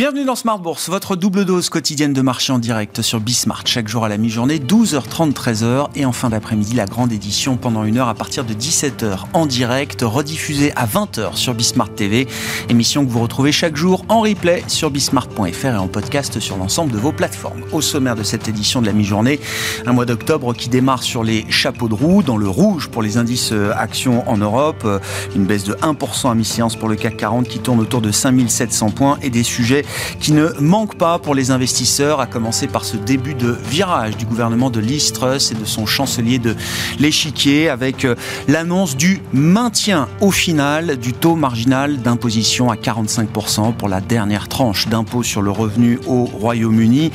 Bienvenue dans Smart Bourse, votre double dose quotidienne de marché en direct sur Bismart, chaque jour à la mi-journée, 12h30, 13h, et en fin d'après-midi, la grande édition pendant une heure à partir de 17h en direct, rediffusée à 20h sur Bismart TV, émission que vous retrouvez chaque jour en replay sur bismart.fr et en podcast sur l'ensemble de vos plateformes. Au sommaire de cette édition de la mi-journée, un mois d'octobre qui démarre sur les chapeaux de roue, dans le rouge pour les indices euh, actions en Europe, euh, une baisse de 1% à mi-séance pour le CAC 40 qui tourne autour de 5700 points et des sujets qui ne manque pas pour les investisseurs, à commencer par ce début de virage du gouvernement de Truss et de son chancelier de l'échiquier, avec euh, l'annonce du maintien au final du taux marginal d'imposition à 45% pour la dernière tranche d'impôt sur le revenu au Royaume-Uni.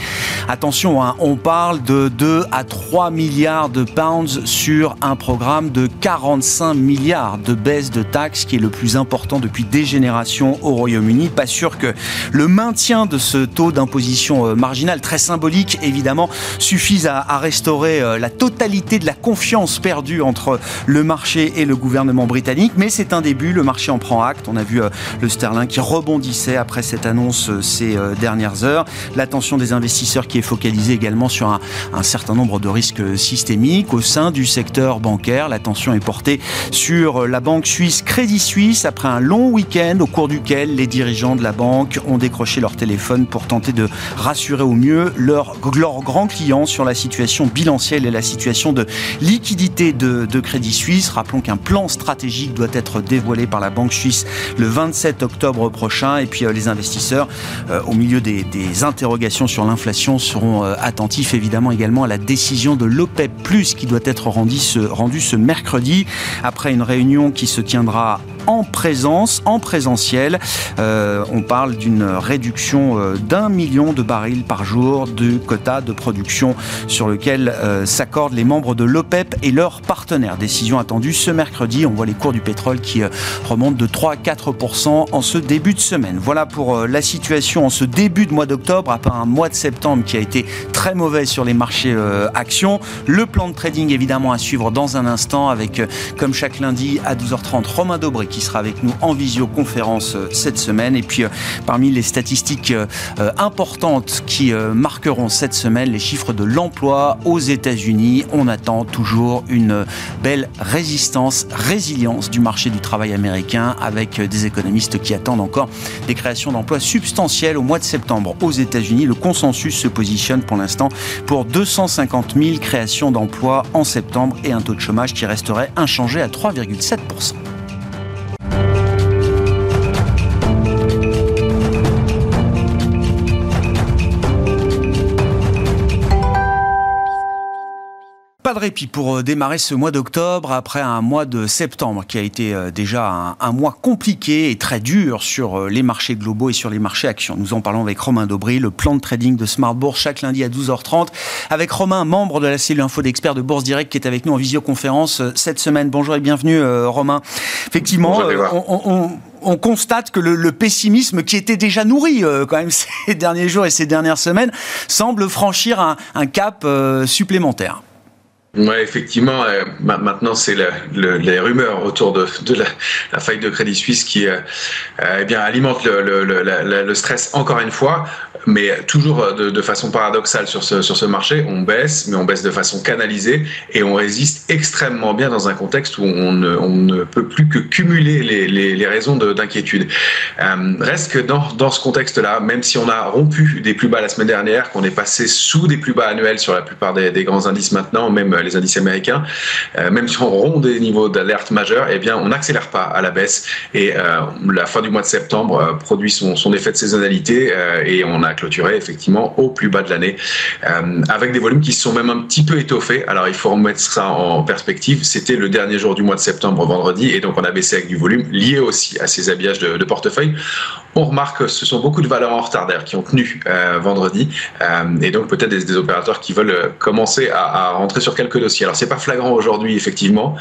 Attention, hein, on parle de 2 à 3 milliards de pounds sur un programme de 45 milliards de baisse de taxes qui est le plus important depuis des générations au Royaume-Uni. Pas sûr que le maintien de ce taux d'imposition euh, marginal, très symbolique évidemment, suffise à, restaurer euh, la totalité de la confiance perdue entre le marché et le gouvernement britannique. Mais c'est un début, le marché en prend acte. On a vu euh, le sterling qui rebondissait après cette annonce ces dernières heures. L'attention des investisseurs qui est focalisée également sur un certain nombre de risques systémiques au sein du secteur bancaire. L'attention est portée sur la banque suisse Crédit Suisse après un long week-end au cours duquel les dirigeants de la banque ont décroché leur téléphone pour tenter de rassurer au mieux leurs grands clients sur la situation bilancielle et la situation de liquidité de, Crédit Suisse. Rappelons qu'un plan stratégique doit être dévoilé par la Banque suisse le 27 octobre prochain. Et puis euh, les investisseurs, euh, au milieu des, interrogations sur l'inflation, seront euh, attentifs évidemment également à la décision de l'OPEP, qui doit être rendue ce, rendu ce mercredi, après une réunion qui se tiendra en présence, en présentiel. Euh, on parle d'une réduction euh, d'un million de barils par jour de quota de production sur lequel euh, s'accordent les membres de l'OPEP et leurs partenaires. Décision attendue ce mercredi. On voit les cours du pétrole qui remontent de 3 à 4% en ce début de semaine. Voilà pour la situation en ce début de mois d'octobre, après un mois de septembre qui a été très mauvais sur les marchés actions. Le plan de trading évidemment à suivre dans un instant avec, comme chaque lundi à 12h30, Romain Dobré qui sera avec nous en visioconférence euh, cette semaine. Et puis, euh, parmi les statistiques euh, importantes qui marqueront cette semaine, les chiffres de l'emploi aux États-Unis. On attend toujours une belle résistance, résilience du marché du travail américain avec des économistes qui attendent encore des créations d'emplois substantielles au mois de septembre aux États-Unis. Le consensus se positionne pour l'instant pour 250 000 créations d'emplois en septembre et un taux de chômage qui resterait inchangé à 3,7%. Pas de répit pour euh, démarrer ce mois d'octobre après un mois de septembre qui a été euh, déjà un, mois compliqué et très dur sur euh, les marchés globaux et sur les marchés actions. Nous en parlons avec Romain Daubry, le plan de trading de Smart Bourse chaque lundi à 12h30 avec Romain, membre de la cellule info d'experts de Bourse Direct qui est avec nous en visioconférence cette semaine. Bonjour et bienvenue Romain. Effectivement, on, constate que le, pessimisme qui était déjà nourri quand même ces derniers jours et ces dernières semaines semble franchir un, cap supplémentaire. Oui, effectivement. Euh, maintenant, c'est les rumeurs autour de, la, faille de Crédit Suisse qui euh, euh, eh bien, alimentent le, stress encore une fois mais toujours de, façon paradoxale sur ce, marché, on baisse, mais on baisse de façon canalisée et on résiste extrêmement bien dans un contexte où on ne, peut plus que cumuler les, raisons d'inquiétude. Euh, reste que dans, dans ce contexte-là, même si on a rompu des plus bas la semaine dernière, qu'on est passé sous des plus bas annuels sur la plupart des, des grands indices maintenant, même les indices américains, euh, même si on rompt des niveaux d'alerte majeurs, eh bien on n'accélère pas à la baisse et euh, la fin du mois de septembre euh, produit son, effet de saisonnalité et on a clôturé effectivement au plus bas de l'année, avec des volumes qui se sont même un petit peu étoffés. Alors il faut remettre ça en perspective. C'était le dernier jour du mois de septembre, vendredi, et donc on a baissé avec du volume lié aussi à ces habillages de, portefeuille. On remarque que ce sont beaucoup de valeurs en retard qui ont tenu vendredi, et donc peut-être des, opérateurs qui veulent commencer à, à, rentrer sur quelques dossiers. Alors c'est pas flagrant aujourd'hui effectivement,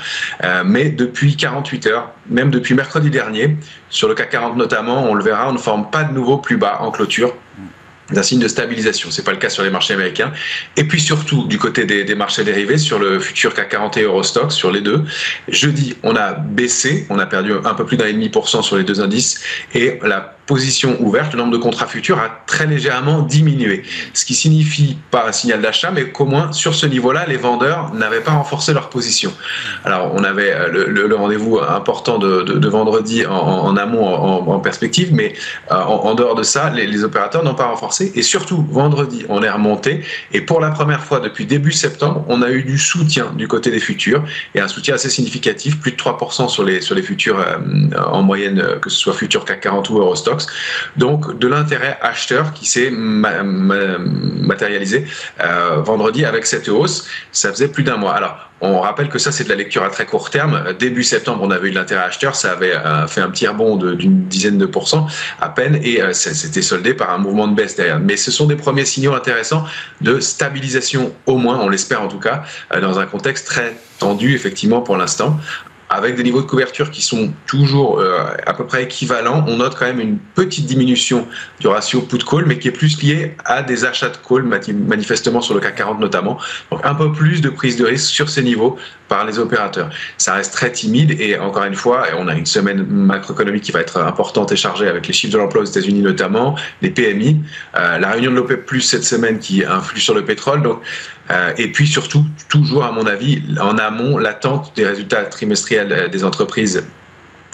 mais depuis 48 heures, même depuis mercredi dernier, sur le CAC 40 notamment, on le verra, on ne forme pas de nouveau plus bas en clôture d'un signe de stabilisation. C'est pas le cas sur les marchés américains. Et puis surtout du côté des, marchés dérivés, sur le futur CAC 40 et Eurostox, sur les deux. Jeudi, on a baissé, on a perdu un peu plus d'un et demi pour cent sur les deux indices, et la positions ouvertes, le nombre de contrats futurs a très légèrement diminué. Ce qui signifie pas un signal d'achat, mais qu'au moins sur ce niveau-là, les vendeurs n'avaient pas renforcé leur position. Alors on avait euh, le, rendez-vous important de, vendredi en, amont, en, perspective, mais euh, en, dehors de ça, les, opérateurs n'ont pas renforcé. Et surtout, vendredi, on est remonté. Et pour la première fois depuis début septembre, on a eu du soutien du côté des futurs, et un soutien assez significatif, plus de 3% sur les, sur les futurs euh, en moyenne, que ce soit futurs CAC 40 ou Eurostock. Donc de l'intérêt acheteur qui s'est matérialisé euh, vendredi avec cette hausse. Ça faisait plus d'un mois. Alors on rappelle que ça, c'est de la lecture à très court terme. Début septembre, on avait eu de l'intérêt acheteur, ça avait euh, fait un petit rebond d'une dizaine de pourcents à peine, et euh, c'était soldé par un mouvement de baisse derrière. Mais ce sont des premiers signaux intéressants de stabilisation, au moins, on l'espère en tout cas, dans un contexte très tendu, effectivement, pour l'instant avec des niveaux de couverture qui sont toujours euh, à peu près équivalents, on note quand même une petite diminution du ratio put-call, mais qui est plus lié à des achats de call, manifestement sur le CAC 40 notamment. Donc un peu plus de prise de risque sur ces niveaux par les opérateurs. Ça reste très timide et encore une fois, on a une semaine macroéconomique qui va être importante et chargée avec les chiffres de l'emploi aux États-Unis notamment, les PMI, euh, la réunion de l'OPEP plus cette semaine qui influe sur le pétrole. Donc euh, et puis surtout, toujours à mon avis, en amont, l'attente des résultats trimestriels euh, des entreprises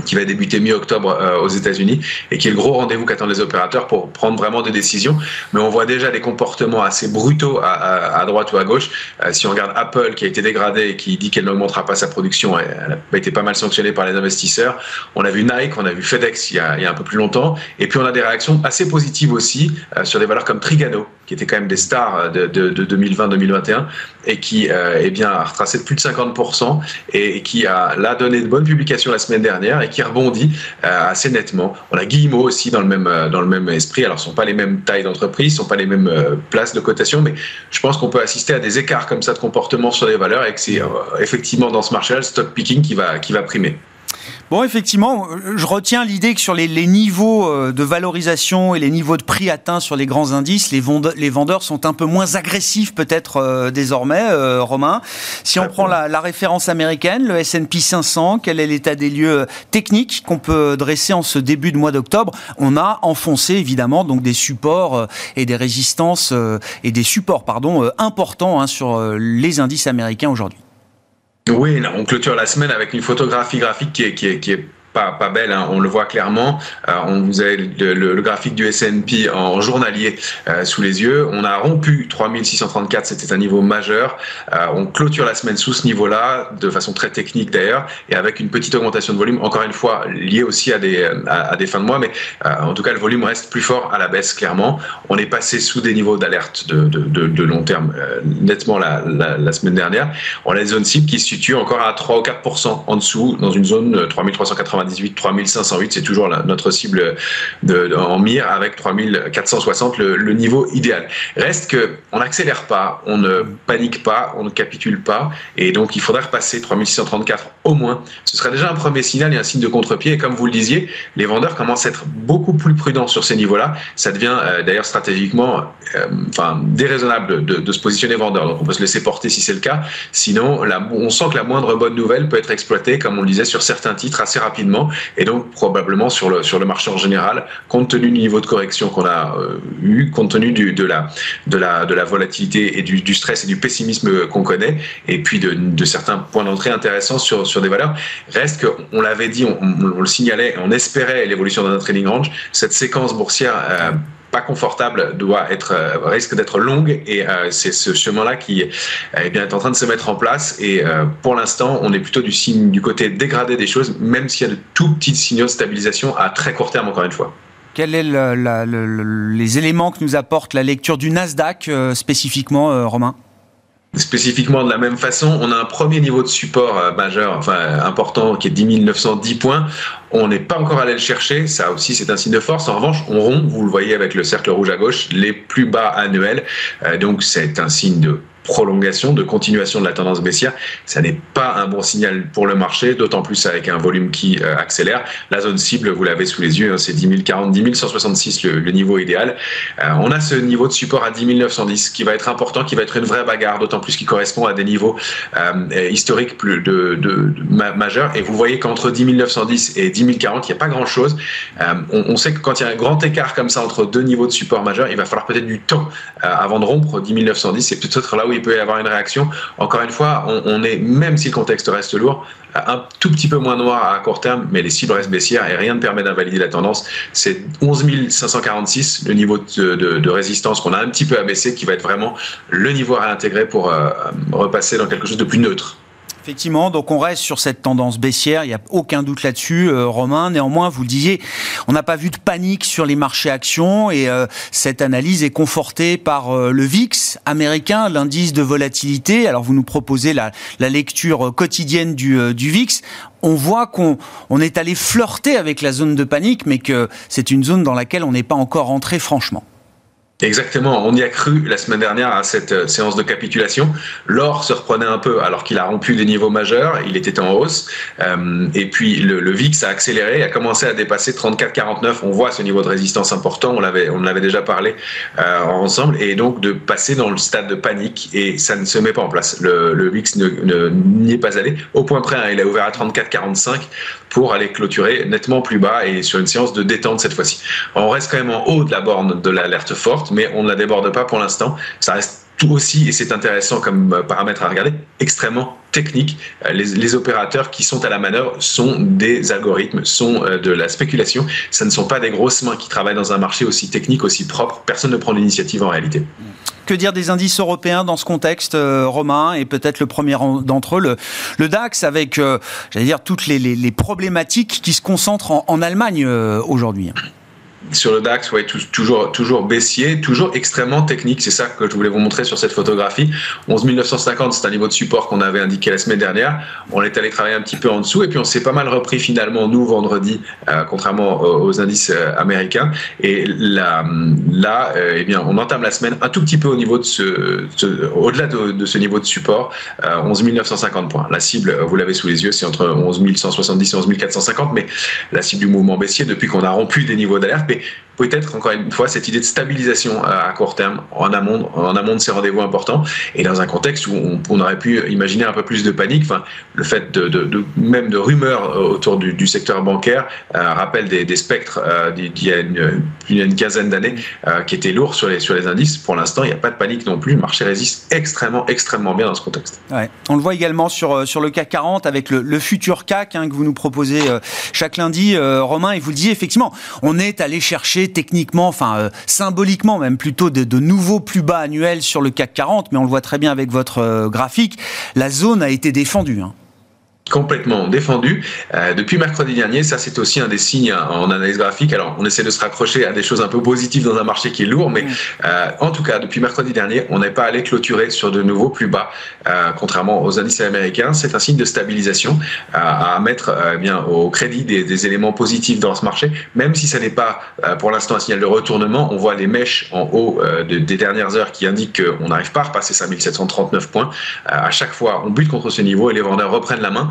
qui va débuter mi-octobre euh, aux États-Unis et qui est le gros rendez-vous qu'attendent les opérateurs pour prendre vraiment des décisions. Mais on voit déjà des comportements assez brutaux à, droite ou à gauche. Euh, si on regarde Apple qui a été dégradée et qui dit qu'elle n'augmentera pas sa production, elle a été pas mal sanctionnée par les investisseurs. On a vu Nike, on a vu FedEx il y a, un peu plus longtemps. Et puis on a des réactions assez positives aussi euh, sur des valeurs comme Trigano, qui étaient quand même des stars de, de, de 2020-2021 et qui eh bien, a retracé de plus de 50% et, qui a donné de bonnes publications la semaine dernière qui rebondit euh, assez nettement. On a Guillemot aussi dans le même, euh, dans le même esprit. Alors, ce ne sont pas les mêmes tailles d'entreprise, ce ne sont pas les mêmes euh, places de cotation, mais je pense qu'on peut assister à des écarts comme ça de comportement sur les valeurs et que c'est effectivement dans ce marché-là le stock picking qui va, qui va primer. Bon, effectivement, je retiens l'idée que sur les, niveaux euh, de valorisation et les niveaux de prix atteints sur les grands indices, les, vendeurs, sont un peu moins agressifs peut-être euh, désormais, euh, Romain. Si on prend la, référence américaine, le S&P 500, quel est l'état des lieux techniques qu'on peut dresser en ce début de mois d'octobre? On a enfoncé évidemment donc des supports et des résistances et des supports pardon importants hein, sur les indices américains aujourd'hui. Oui, on clôture la semaine avec une photographie graphique qui est, qui est, qui est pas, belle, hein, on le voit clairement. Euh, on vous a le, le, graphique du S&P en journalier euh, sous les yeux. On a rompu 3634, c'était un niveau majeur. Euh, on clôture la semaine sous ce niveau-là, de façon très technique d'ailleurs, et avec une petite augmentation de volume, encore une fois liée aussi à des, à, des fins de mois, mais en tout cas le volume reste plus fort à la baisse clairement. On est passé sous des niveaux d'alerte de, de, long terme nettement la, la, semaine dernière. On a des zones cibles qui se situent encore à 3 ou 4% en dessous, dans une zone 3380 3508, c'est toujours notre cible en mire avec 3460, le, niveau idéal. Reste que on n'accélère pas, on ne panique pas, on ne capitule pas, et donc il faudrait repasser 3634 au moins. Ce serait déjà un premier signal et un signe de contre-pied. Et comme vous le disiez, les vendeurs commencent à être beaucoup plus prudents sur ces niveaux-là. Ça devient euh, d'ailleurs stratégiquement, euh, enfin déraisonnable de, se positionner vendeur. Donc on peut se laisser porter si c'est le cas. Sinon, on sent que la moindre bonne nouvelle peut être exploitée, comme on le disait, sur certains titres assez rapidement et donc probablement sur le, sur le marché en général, compte tenu du niveau de correction qu'on a euh, eu, compte tenu de, la, de, la, de la volatilité et du, stress et du pessimisme qu'on connaît, et puis de, certains points d'entrée intéressants sur, sur des valeurs. Reste qu'on l'avait dit, on, on, le signalait, on espérait l'évolution de notre trading range, cette séquence boursière euh, pas confortable doit être euh, risque d'être longue et euh, c'est ce chemin-là qui eh bien, est en train de se mettre en place et euh, pour l'instant on est plutôt du signe du côté dégradé des choses même s'il y a de tout petits signaux de stabilisation à très court terme encore une fois. Quels sont les éléments que nous apporte la lecture du Nasdaq spécifiquement, Romain? Spécifiquement de la même façon, on a un premier niveau de support euh, majeur, enfin important, qui est 10 910 points. On n'est pas encore allé le chercher, ça aussi c'est un signe de force. En revanche, on rompt, vous le voyez avec le cercle rouge à gauche, les plus bas annuels. Euh, donc c'est un signe de prolongation, de continuation de la tendance baissière. Ça n'est pas un bon signal pour le marché, d'autant plus avec un volume qui euh, accélère. La zone cible, vous l'avez sous les yeux, hein, c'est 10 040, 10 166 le, niveau idéal. Euh, on a ce niveau de support à 10 910 qui va être important, qui va être une vraie bagarre, d'autant plus qu'il correspond à des niveaux euh, historiques plus majeurs. Et vous voyez qu'entre 10 910 et 10 040, il n'y a pas grand-chose. On, on, sait que quand il y a un grand écart comme ça entre deux niveaux de support majeurs, il va falloir peut-être du temps avant de rompre 10 910. C'est peut-être là où il peut y avoir une réaction. Encore une fois, on, est, même si le contexte reste lourd, un tout petit peu moins noir à court terme, mais les cibles restent baissières et rien ne permet d'invalider la tendance. C'est 11 546, le niveau de, résistance qu'on a un petit peu abaissé, qui va être vraiment le niveau à intégrer pour euh, repasser dans quelque chose de plus neutre. Effectivement, donc on reste sur cette tendance baissière, il n'y a aucun doute là-dessus, euh, Romain. Néanmoins, vous le disiez, on n'a pas vu de panique sur les marchés actions et euh, cette analyse est confortée par euh, le VIX américain, l'indice de volatilité. Alors vous nous proposez la, lecture quotidienne du, du VIX on voit qu'on on est allé flirter avec la zone de panique, mais que c'est une zone dans laquelle on n'est pas encore rentré franchement. Exactement, on y a cru la semaine dernière à cette euh, séance de capitulation. L'or se reprenait un peu alors qu'il a rompu des niveaux majeurs, il était en hausse. Euh, et puis le, VIX a accéléré, a commencé à dépasser 34,49. On voit ce niveau de résistance important, on l'avait, on avait déjà parlé euh, ensemble, et donc de passer dans le stade de panique et ça ne se met pas en place. Le, VIX n'y ne, est pas allé. Au point près, hein, il a ouvert à 34,45 pour aller clôturer nettement plus bas et sur une séance de détente cette fois-ci. On reste quand même en haut de la borne de l'alerte forte, mais on ne la déborde pas pour l'instant. Ça reste tout aussi, et c'est intéressant comme euh, paramètre à regarder, extrêmement technique. Euh, les, opérateurs qui sont à la manœuvre sont des algorithmes, sont euh, de la spéculation. Ce ne sont pas des grosses mains qui travaillent dans un marché aussi technique, aussi propre. Personne ne prend l'initiative en réalité. Que dire des indices européens dans ce contexte, Romain Et peut-être le premier d'entre eux, le, DAX, avec, j'allais dire, toutes les, problématiques qui se concentrent en, en Allemagne aujourd'hui sur le DAX, ouais, toujours, toujours baissier, toujours extrêmement technique. C'est ça que je voulais vous montrer sur cette photographie. 11 950, c'est un niveau de support qu'on avait indiqué la semaine dernière. On est allé travailler un petit peu en dessous et puis on s'est pas mal repris finalement, nous, vendredi, euh, contrairement aux, indices euh, américains. Et là, euh, eh bien, on entame la semaine un tout petit peu au niveau de ce, au-delà de, ce niveau de support, 11 950 points. La cible, vous l'avez sous les yeux, c'est entre 11 170 et 11 450, mais la cible du mouvement baissier, depuis qu'on a rompu des niveaux d'alerte, happy peut-être encore une fois cette idée de stabilisation à court terme en amont, de ces rendez-vous importants et dans un contexte où on, aurait pu imaginer un peu plus de panique. Le fait même de rumeurs autour du, secteur bancaire euh, rappelle des, spectres euh, d'il y a une, quinzaine d'années euh, qui étaient lourds sur les, indices. Pour l'instant, il n'y a pas de panique non plus. Le marché résiste extrêmement, extrêmement bien dans ce contexte. On le voit également sur, le CAC 40 avec le, futur CAC hein, que vous nous proposez chaque lundi, Romain, et vous le disiez effectivement, on est allé chercher techniquement, enfin euh, symboliquement même plutôt de, nouveaux plus bas annuels sur le CAC 40, mais on le voit très bien avec votre euh, graphique, la zone a été défendue. Hein complètement défendu euh, depuis mercredi dernier. Ça, c'est aussi un des signes en analyse graphique. Alors, on essaie de se raccrocher à des choses un peu positives dans un marché qui est lourd, mais euh, en tout cas, depuis mercredi dernier, on n'est pas allé clôturer sur de nouveaux plus bas, euh, contrairement aux indices américains. C'est un signe de stabilisation à mettre eh bien au crédit des, éléments positifs dans ce marché, même si ça n'est pas pour l'instant un signal de retournement. On voit les mèches en haut des dernières heures qui indiquent qu'on n'arrive pas à repasser 5739 points. à chaque fois, on bute contre ce niveau et les vendeurs reprennent la main.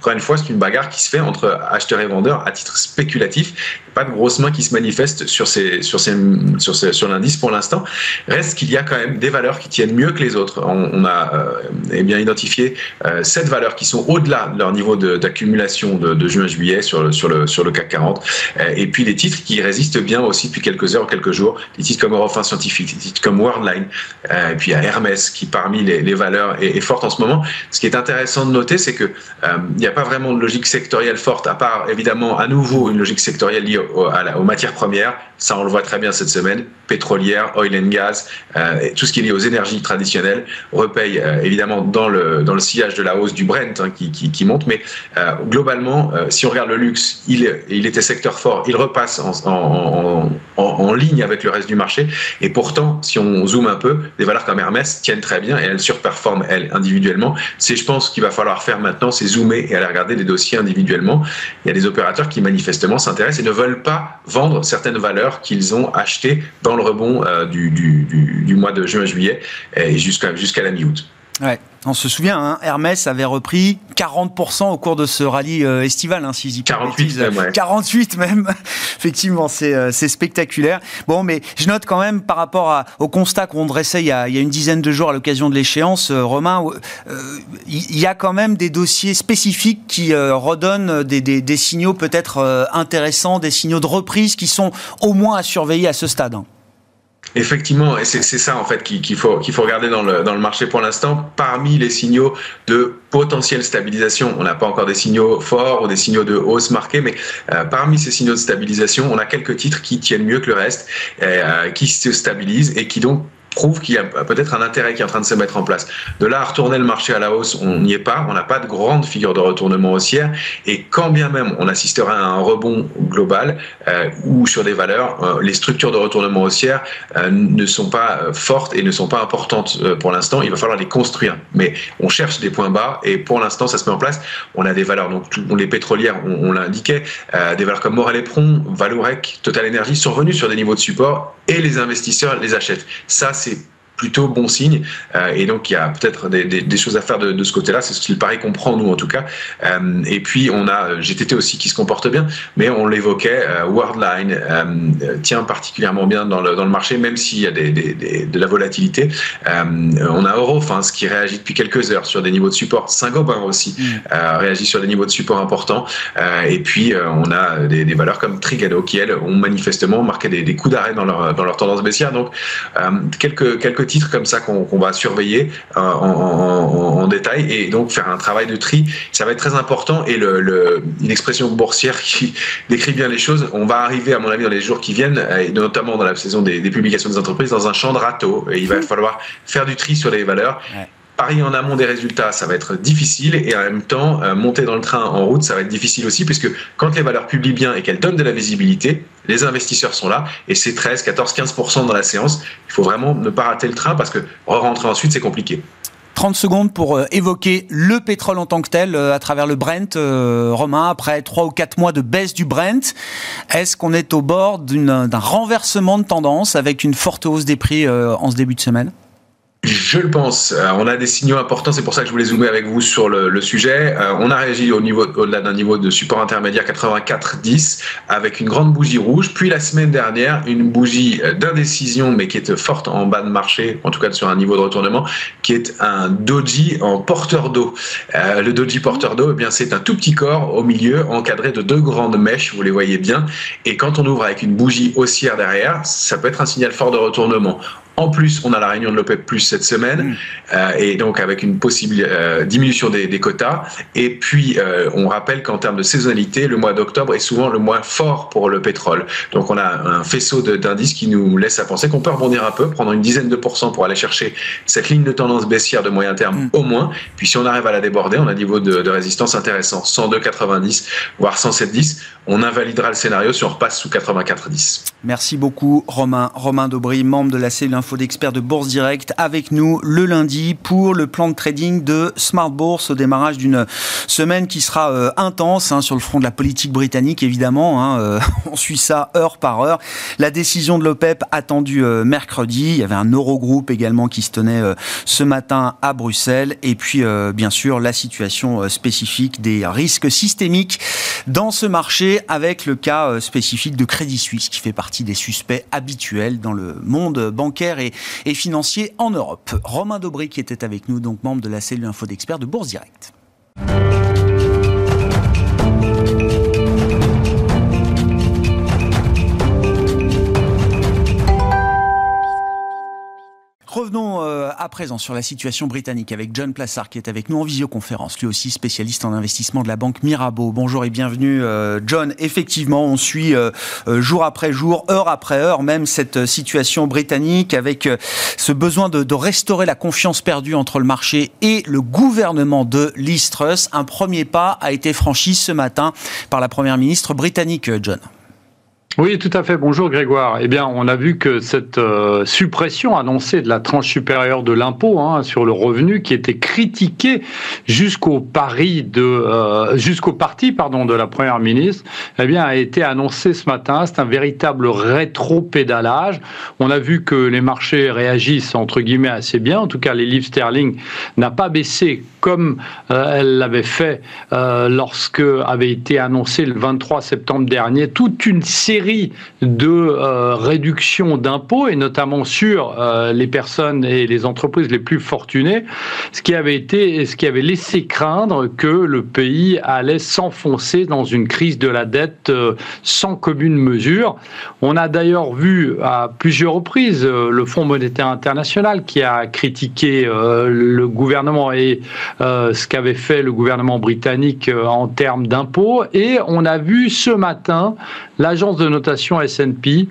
Encore une fois, c'est une bagarre qui se fait entre acheteurs et vendeurs à titre spéculatif. Pas de grosses mains qui se manifestent sur, ces, sur, ces, sur, l'indice pour l'instant. Reste qu'il y a quand même des valeurs qui tiennent mieux que les autres. On, a euh, eh bien identifié euh, sept valeurs qui sont au-delà de leur niveau d'accumulation de, juin-juillet sur le, sur, le, sur le CAC 40. Euh, et puis des titres qui résistent bien aussi depuis quelques heures, quelques jours. Des titres comme Eurofin Scientifique, des titres comme Worldline. et puis il y a Hermès qui parmi les, les valeurs est, forte en ce moment. Ce qui est intéressant de noter, c'est que il n'y a pas vraiment de logique sectorielle forte, à part évidemment à nouveau une logique sectorielle liée aux, matières premières. Ça, on le voit très bien cette semaine. Pétrolière, oil and gas, euh, tout ce qui est lié aux énergies traditionnelles repaye euh, évidemment dans le, dans le sillage de la hausse du Brent hein, qui, qui, monte. Mais euh, globalement, si on regarde le luxe, il, il était secteur fort, il repasse en, en, ligne avec le reste du marché. Et pourtant, si on zoome un peu, des valeurs comme Hermès tiennent très bien et elles surperforment, elles, individuellement. C'est, je pense, qu'il va falloir faire maintenant, c'est zoomer et aller regarder des dossiers individuellement. Il y a des opérateurs qui manifestement s'intéressent et ne veulent pas vendre certaines valeurs qu'ils ont achetées dans le rebond du, du, du, mois de juin-juillet et jusqu'à jusqu'à la mi-août. On se souvient, hein, Hermès avait repris 40% au cours de ce rallye euh, estival, hein, si 48 même, 48 même. Effectivement, euh, c'est spectaculaire. Bon, mais je note quand même par rapport au constat qu'on dressait il y, a, une dizaine de jours à l'occasion de l'échéance, euh, Romain, il y a quand même des dossiers spécifiques qui redonnent des, des signaux peut-être intéressants, des signaux de reprise qui sont au moins à surveiller à ce stade. Effectivement, et c'est ça en fait qu'il faut, qu'il faut regarder dans le, dans le marché pour l'instant. Parmi les signaux de potentielle stabilisation, on n'a pas encore des signaux forts ou des signaux de hausse marqués, mais euh, parmi ces signaux de stabilisation, on a quelques titres qui tiennent mieux que le reste, euh, qui se stabilisent et qui donc prouve qu'il y a peut-être un intérêt qui est en train de se mettre en place. De là à retourner le marché à la hausse, on n'y est pas, on n'a pas de grande figure de retournement haussière, et quand bien même on assistera à un rebond global euh, ou sur des valeurs, euh, les structures de retournement haussière euh, ne sont pas fortes et ne sont pas importantes pour l'instant, il va falloir les construire. Mais on cherche des points bas, et pour l'instant ça se met en place. On a des valeurs, donc les pétrolières, on, on l'indiquait, des valeurs comme Morel Pron, Valorec, Total Energy sont revenus sur des niveaux de support, et les investisseurs les achètent. Ça, c'est plutôt bon signe. Euh, et donc, il y a peut-être des, des, des, choses à faire de, de ce côté-là. C'est ce qu'il paraît comprend, nous, en tout cas. Euh, et puis, on a euh, GTT aussi qui se comporte bien, mais on l'évoquait, euh, Worldline tient particulièrement bien dans le, dans le marché, même s'il y a des, de la volatilité. on a Eurofins qui réagit depuis quelques heures sur des niveaux de support. Saint-Gobain aussi mm. réagit sur des niveaux de support importants. et puis, on a des, valeurs comme Trigado qui, elles, ont manifestement marqué des, coups d'arrêt dans leur, dans leur tendance baissière. Donc, quelques, quelques titres comme ça qu'on va surveiller euh, en, détail et donc faire un travail de tri. Ça va être très important et le, une expression boursière qui décrit bien les choses. On va arriver, à mon avis, dans les jours qui viennent, et notamment dans la saison des, publications des entreprises, dans un champ de râteau. Et il va falloir faire du tri sur les valeurs. Parier en amont des résultats, ça va être difficile et en même temps, euh, monter dans le train en route, ça va être difficile aussi puisque quand les valeurs publient bien et qu'elles donnent de la visibilité, les investisseurs sont là et c'est 13, 14, 15% dans la séance. Il faut vraiment ne pas rater le train parce que re-rentrer ensuite, c'est compliqué. 30 secondes pour euh, évoquer le pétrole en tant que tel euh, à travers le Brent. Romain, après 3 ou 4 mois de baisse du Brent, est-ce qu'on est au bord d'un renversement de tendance avec une forte hausse des prix en ce début de semaine? Je le pense. Euh, on a des signaux importants, c'est pour ça que je voulais zoomer avec vous sur le, sujet. Euh, on a réagi au niveau, au-delà d'un niveau de support intermédiaire 84-10 avec une grande bougie rouge. Puis la semaine dernière, une bougie euh, d'indécision, mais qui est forte en bas de marché, en tout cas sur un niveau de retournement, qui est un doji en porteur d'eau. le doji porteur d'eau, eh bien c'est un tout petit corps au milieu, encadré de deux grandes mèches, vous les voyez bien. Et quand on ouvre avec une bougie haussière derrière, ça peut être un signal fort de retournement. En plus, on a la réunion de l'OPEP plus cette semaine, mm. euh, et donc avec une possible euh, diminution des, quotas. Et puis, euh, on rappelle qu'en termes de saisonnalité, le mois d'octobre est souvent le mois fort pour le pétrole. Donc, on a un faisceau d'indices qui nous laisse à penser qu'on peut rebondir un peu, prendre une dizaine de pourcents pour aller chercher cette ligne de tendance baissière de moyen terme mm. au moins. Puis, si on arrive à la déborder, on a un niveau de, de résistance intéressant, 102,90 voire 107,10. On invalidera le scénario si on repasse sous 84,10. Merci beaucoup, Romain. Romain Dobry, membre de la cellule info d'experts de Bourse Direct, avec nous le lundi pour le plan de trading de Smart Bourse au démarrage d'une semaine qui sera euh, intense hein, sur le front de la politique britannique, évidemment. Hein, euh, on suit ça heure par heure. La décision de l'OPEP attendue euh, mercredi. Il y avait un Eurogroupe également qui se tenait ce matin à Bruxelles. Et puis, bien sûr, la situation spécifique des risques systémiques dans ce marché avec le cas spécifique de Crédit Suisse qui fait partie des suspects habituels dans le monde bancaire et, financier en Europe. Romain Dobry qui était avec nous, donc membre de la cellule info d'experts de Bourse Direct. Revenons euh, à présent sur la situation britannique avec John Plassard qui est avec nous en visioconférence, lui aussi spécialiste en investissement de la banque Mirabeau. Bonjour et bienvenue euh, John. Effectivement, on suit euh, jour après jour, heure après heure même cette situation britannique avec ce besoin de, de, restaurer la confiance perdue entre le marché et le gouvernement de Liz Truss. Un premier pas a été franchi ce matin par la première ministre britannique John. Oui, tout à fait. Bonjour Grégoire. Eh bien, on a vu que cette euh, suppression annoncée de la tranche supérieure de l'impôt hein, sur le revenu, qui était critiquée jusqu'au pari de, euh, jusqu'au parti pardon de la première ministre, eh bien, a été annoncée ce matin. C'est un véritable rétro-pédalage. On a vu que les marchés réagissent entre guillemets assez bien. En tout cas, les livres sterling n'a pas baissé comme euh, elle l'avait fait lorsque avait été annoncé le 23 septembre dernier toute une série de euh, réduction d'impôts, et notamment sur euh, les personnes et les entreprises les plus fortunées, ce qui avait été, ce qui avait laissé craindre que le pays allait s'enfoncer dans une crise de la dette euh, sans commune mesure. On a d'ailleurs vu à plusieurs reprises le Fonds monétaire international qui a critiqué le gouvernement et ce qu'avait fait le gouvernement britannique en termes d'impôts, et on a vu ce matin l'agence de notation S&P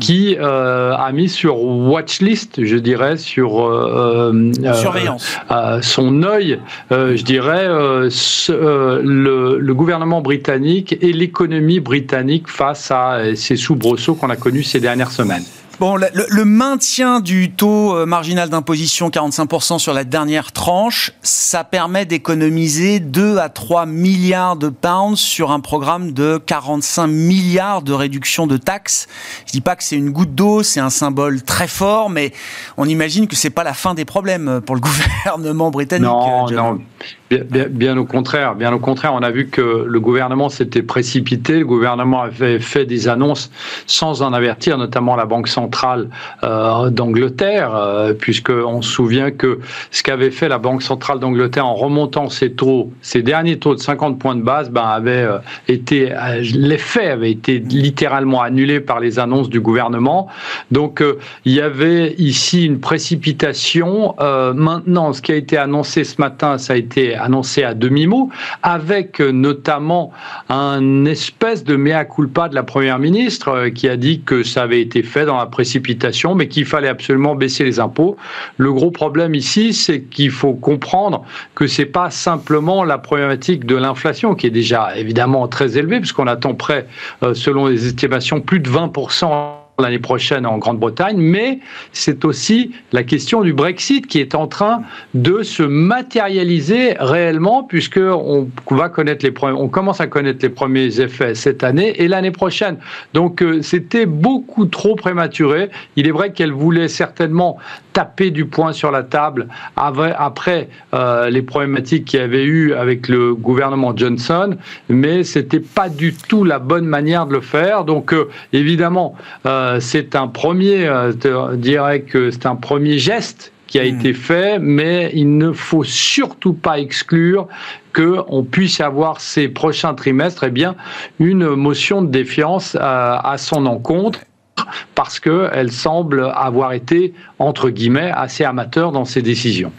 qui euh, a mis sur watchlist, je dirais, sur euh, euh, surveillance, son œil, je dirais, le, le, gouvernement britannique et l'économie britannique face à ces soubresauts qu'on a connus ces dernières semaines. Bon, le, maintien du taux euh, marginal d'imposition 45% sur la dernière tranche, ça permet d'économiser 2 à 3 milliards de pounds sur un programme de 45 milliards de réduction de taxes. Je dis pas que c'est une goutte d'eau, c'est un symbole très fort, mais on imagine que c'est pas la fin des problèmes pour le gouvernement britannique. Non, non. Bien, au contraire, bien au contraire, on a vu que le gouvernement s'était précipité, le gouvernement avait fait des annonces sans en avertir, notamment la Banque centrale euh, d'Angleterre, euh, puisqu'on se souvient que ce qu'avait fait la Banque centrale d'Angleterre en remontant ses taux, ses derniers taux de 50 points de base, ben, avait euh, été, l'effet avait été littéralement annulé par les annonces du gouvernement. Donc il y avait ici une précipitation. maintenant, ce qui a été annoncé ce matin, ça a été annoncé à demi-mot, avec notamment un espèce de mea culpa de la Première ministre euh, qui a dit que ça avait été fait dans la précipitation, mais qu'il fallait absolument baisser les impôts. Le gros problème ici, c'est qu'il faut comprendre que c'est pas simplement la problématique de l'inflation qui est déjà évidemment très élevée, puisqu'on attend près, euh, selon les estimations, plus de 20% l'année prochaine en Grande-Bretagne, mais c'est aussi la question du Brexit qui est en train de se matérialiser réellement puisque on va connaître les on commence à connaître les premiers effets cette année et l'année prochaine. Donc euh, c'était beaucoup trop prématuré. Il est vrai qu'elle voulait certainement taper du poing sur la table après euh, les problématiques qu'il y avait eu avec le gouvernement Johnson, mais c'était pas du tout la bonne manière de le faire. Donc euh, évidemment, c'est un premier, je dirais que c'est un premier geste qui a hmm. été fait, mais il ne faut surtout pas exclure qu'on puisse avoir ces prochains trimestres eh bien, une motion de défiance à son encontre parce qu'elle semble avoir été, entre guillemets, assez amateur dans ses décisions.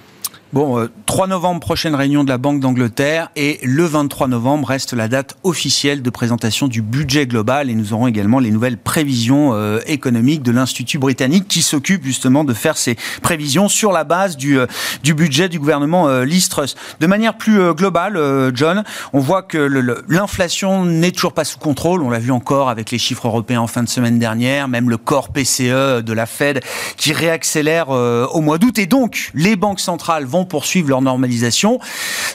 Bon, 3 euh, novembre, prochaine réunion de la Banque d'Angleterre et le 23 novembre reste la date officielle de présentation du budget global et nous aurons également les nouvelles prévisions euh, économiques de l'Institut britannique qui s'occupe justement de faire ces prévisions sur la base du, euh, du budget du gouvernement Liz Truss. De manière plus globale, John, on voit que l'inflation n'est toujours pas sous contrôle. On l'a vu encore avec les chiffres européens en fin de semaine dernière, même le corps PCE de la Fed qui réaccélère au mois d'août et donc les banques centrales vont poursuivre leur normalisation.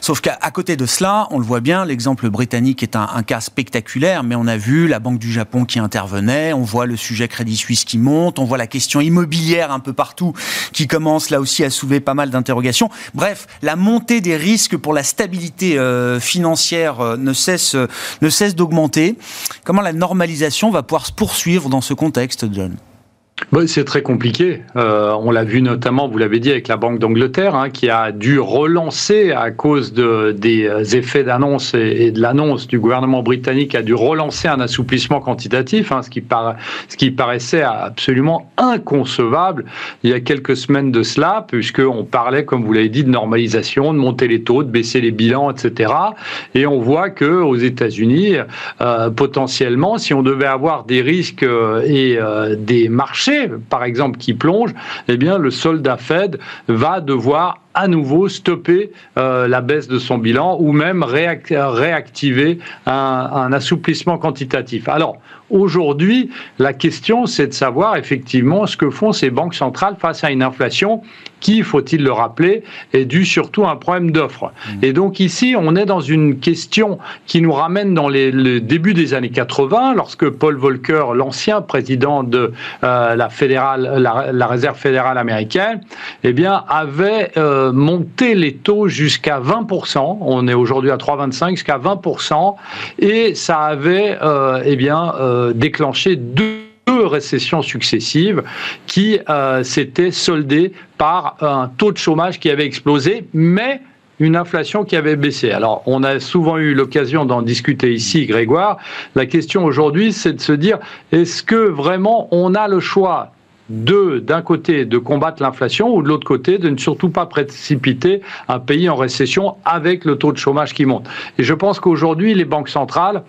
Sauf qu'à côté de cela, on le voit bien, l'exemple britannique est un, cas spectaculaire, mais on a vu la Banque du Japon qui intervenait, on voit le sujet Crédit Suisse qui monte, on voit la question immobilière un peu partout qui commence là aussi à soulever pas mal d'interrogations. Bref, la montée des risques pour la stabilité euh, financière euh, ne cesse, ne cesse d'augmenter. Comment la normalisation va pouvoir se poursuivre dans ce contexte, John? C'est très compliqué. Euh, on l'a vu notamment, vous l'avez dit, avec la Banque d'Angleterre, hein, qui a dû relancer à cause de, des euh, effets d'annonce et, de l'annonce du gouvernement britannique, a dû relancer un assouplissement quantitatif, hein, ce, qui ce qui paraissait absolument inconcevable il y a quelques semaines de cela, puisqu'on parlait, comme vous l'avez dit, de normalisation, de monter les taux, de baisser les bilans, etc. Et on voit que aux États-Unis, euh, potentiellement, si on devait avoir des risques et des marchés par exemple, qui plonge, eh bien, le soldat Fed va devoir à nouveau stopper euh, la baisse de son bilan ou même réactiver un, un assouplissement quantitatif. Alors, Aujourd'hui, la question, c'est de savoir effectivement ce que font ces banques centrales face à une inflation qui, faut-il le rappeler, est due surtout à un problème d'offre. Mmh. Et donc ici, on est dans une question qui nous ramène dans les, le début des années 80, lorsque Paul Volcker, l'ancien président de euh, la, fédérale, la, réserve fédérale américaine, eh bien, avait euh, monté les taux jusqu'à 20%. On est aujourd'hui à 3,25 jusqu'à 20%, et ça avait, euh, eh bien, euh, déclenché deux récessions successives qui euh, s'étaient soldées par un taux de chômage qui avait explosé, mais une inflation qui avait baissé. Alors, on a souvent eu l'occasion d'en discuter ici, Grégoire. La question aujourd'hui, c'est de se dire, est-ce que vraiment on a le choix? De, d'un côté, de combattre l'inflation ou de l'autre côté, de ne surtout pas précipiter un pays en récession avec le taux de chômage qui monte. Et je pense qu'aujourd'hui, les banques centrales,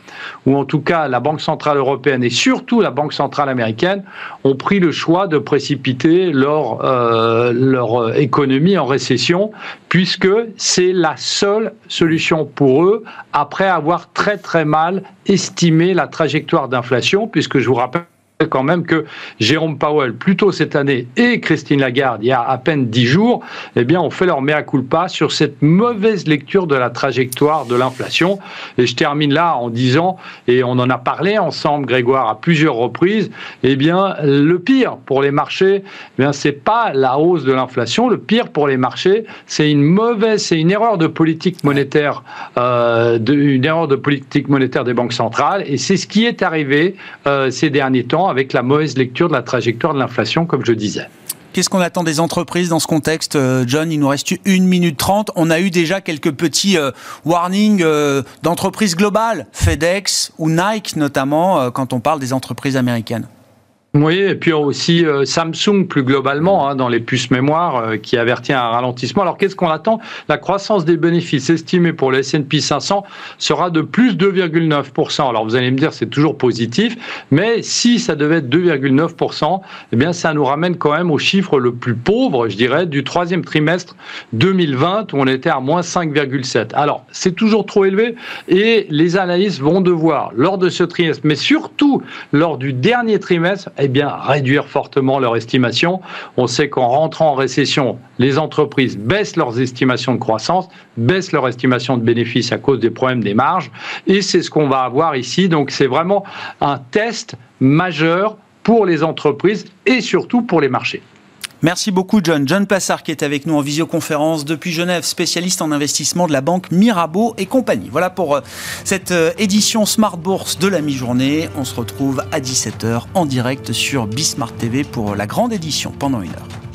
ou en tout cas la Banque centrale européenne et surtout la Banque centrale américaine, ont pris le choix de précipiter leur, euh, leur économie en récession, puisque c'est la seule solution pour eux après avoir très très mal estimé la trajectoire d'inflation, puisque je vous rappelle quand même que Jérôme Powell, plus tôt cette année, et Christine Lagarde, il y a à peine dix jours, eh bien, ont fait leur mea culpa sur cette mauvaise lecture de la trajectoire de l'inflation. Et je termine là en disant, et on en a parlé ensemble, Grégoire, à plusieurs reprises, eh bien, le pire pour les marchés, eh bien, c'est pas la hausse de l'inflation. Le pire pour les marchés, c'est une mauvaise, c'est une erreur de politique monétaire, euh, une erreur de politique monétaire des banques centrales. Et c'est ce qui est arrivé euh, ces derniers temps avec la mauvaise lecture de la trajectoire de l'inflation, comme je disais. Qu'est-ce qu'on attend des entreprises dans ce contexte, euh, John? Il nous reste une minute trente. On a eu déjà quelques petits euh, warnings euh, d'entreprises globales, FedEx ou Nike notamment, quand on parle des entreprises américaines. Oui, et puis aussi euh, Samsung plus globalement hein, dans les puces mémoire euh, qui avertit un ralentissement. Alors qu'est-ce qu'on attend? La croissance des bénéfices estimée pour le S&P 500 sera de plus 2,9%. Alors vous allez me dire c'est toujours positif, mais si ça devait être 2,9%, eh bien ça nous ramène quand même au chiffre le plus pauvre, je dirais, du troisième trimestre 2020 où on était à moins 5,7. Alors c'est toujours trop élevé et les analystes vont devoir lors de ce trimestre, mais surtout lors du dernier trimestre eh bien, réduire fortement leur estimation. On sait qu'en rentrant en récession, les entreprises baissent leurs estimations de croissance, baissent leur estimation de bénéfices à cause des problèmes des marges. Et c'est ce qu'on va avoir ici. Donc, c'est vraiment un test majeur pour les entreprises et surtout pour les marchés. Merci beaucoup John. John Plassard qui est avec nous en visioconférence depuis Genève, spécialiste en investissement de la banque Mirabeau et compagnie. Voilà pour euh, cette euh, édition Smart Bourse de la mi-journée. On se retrouve à 17h en direct sur Bismart TV pour la grande édition pendant une heure.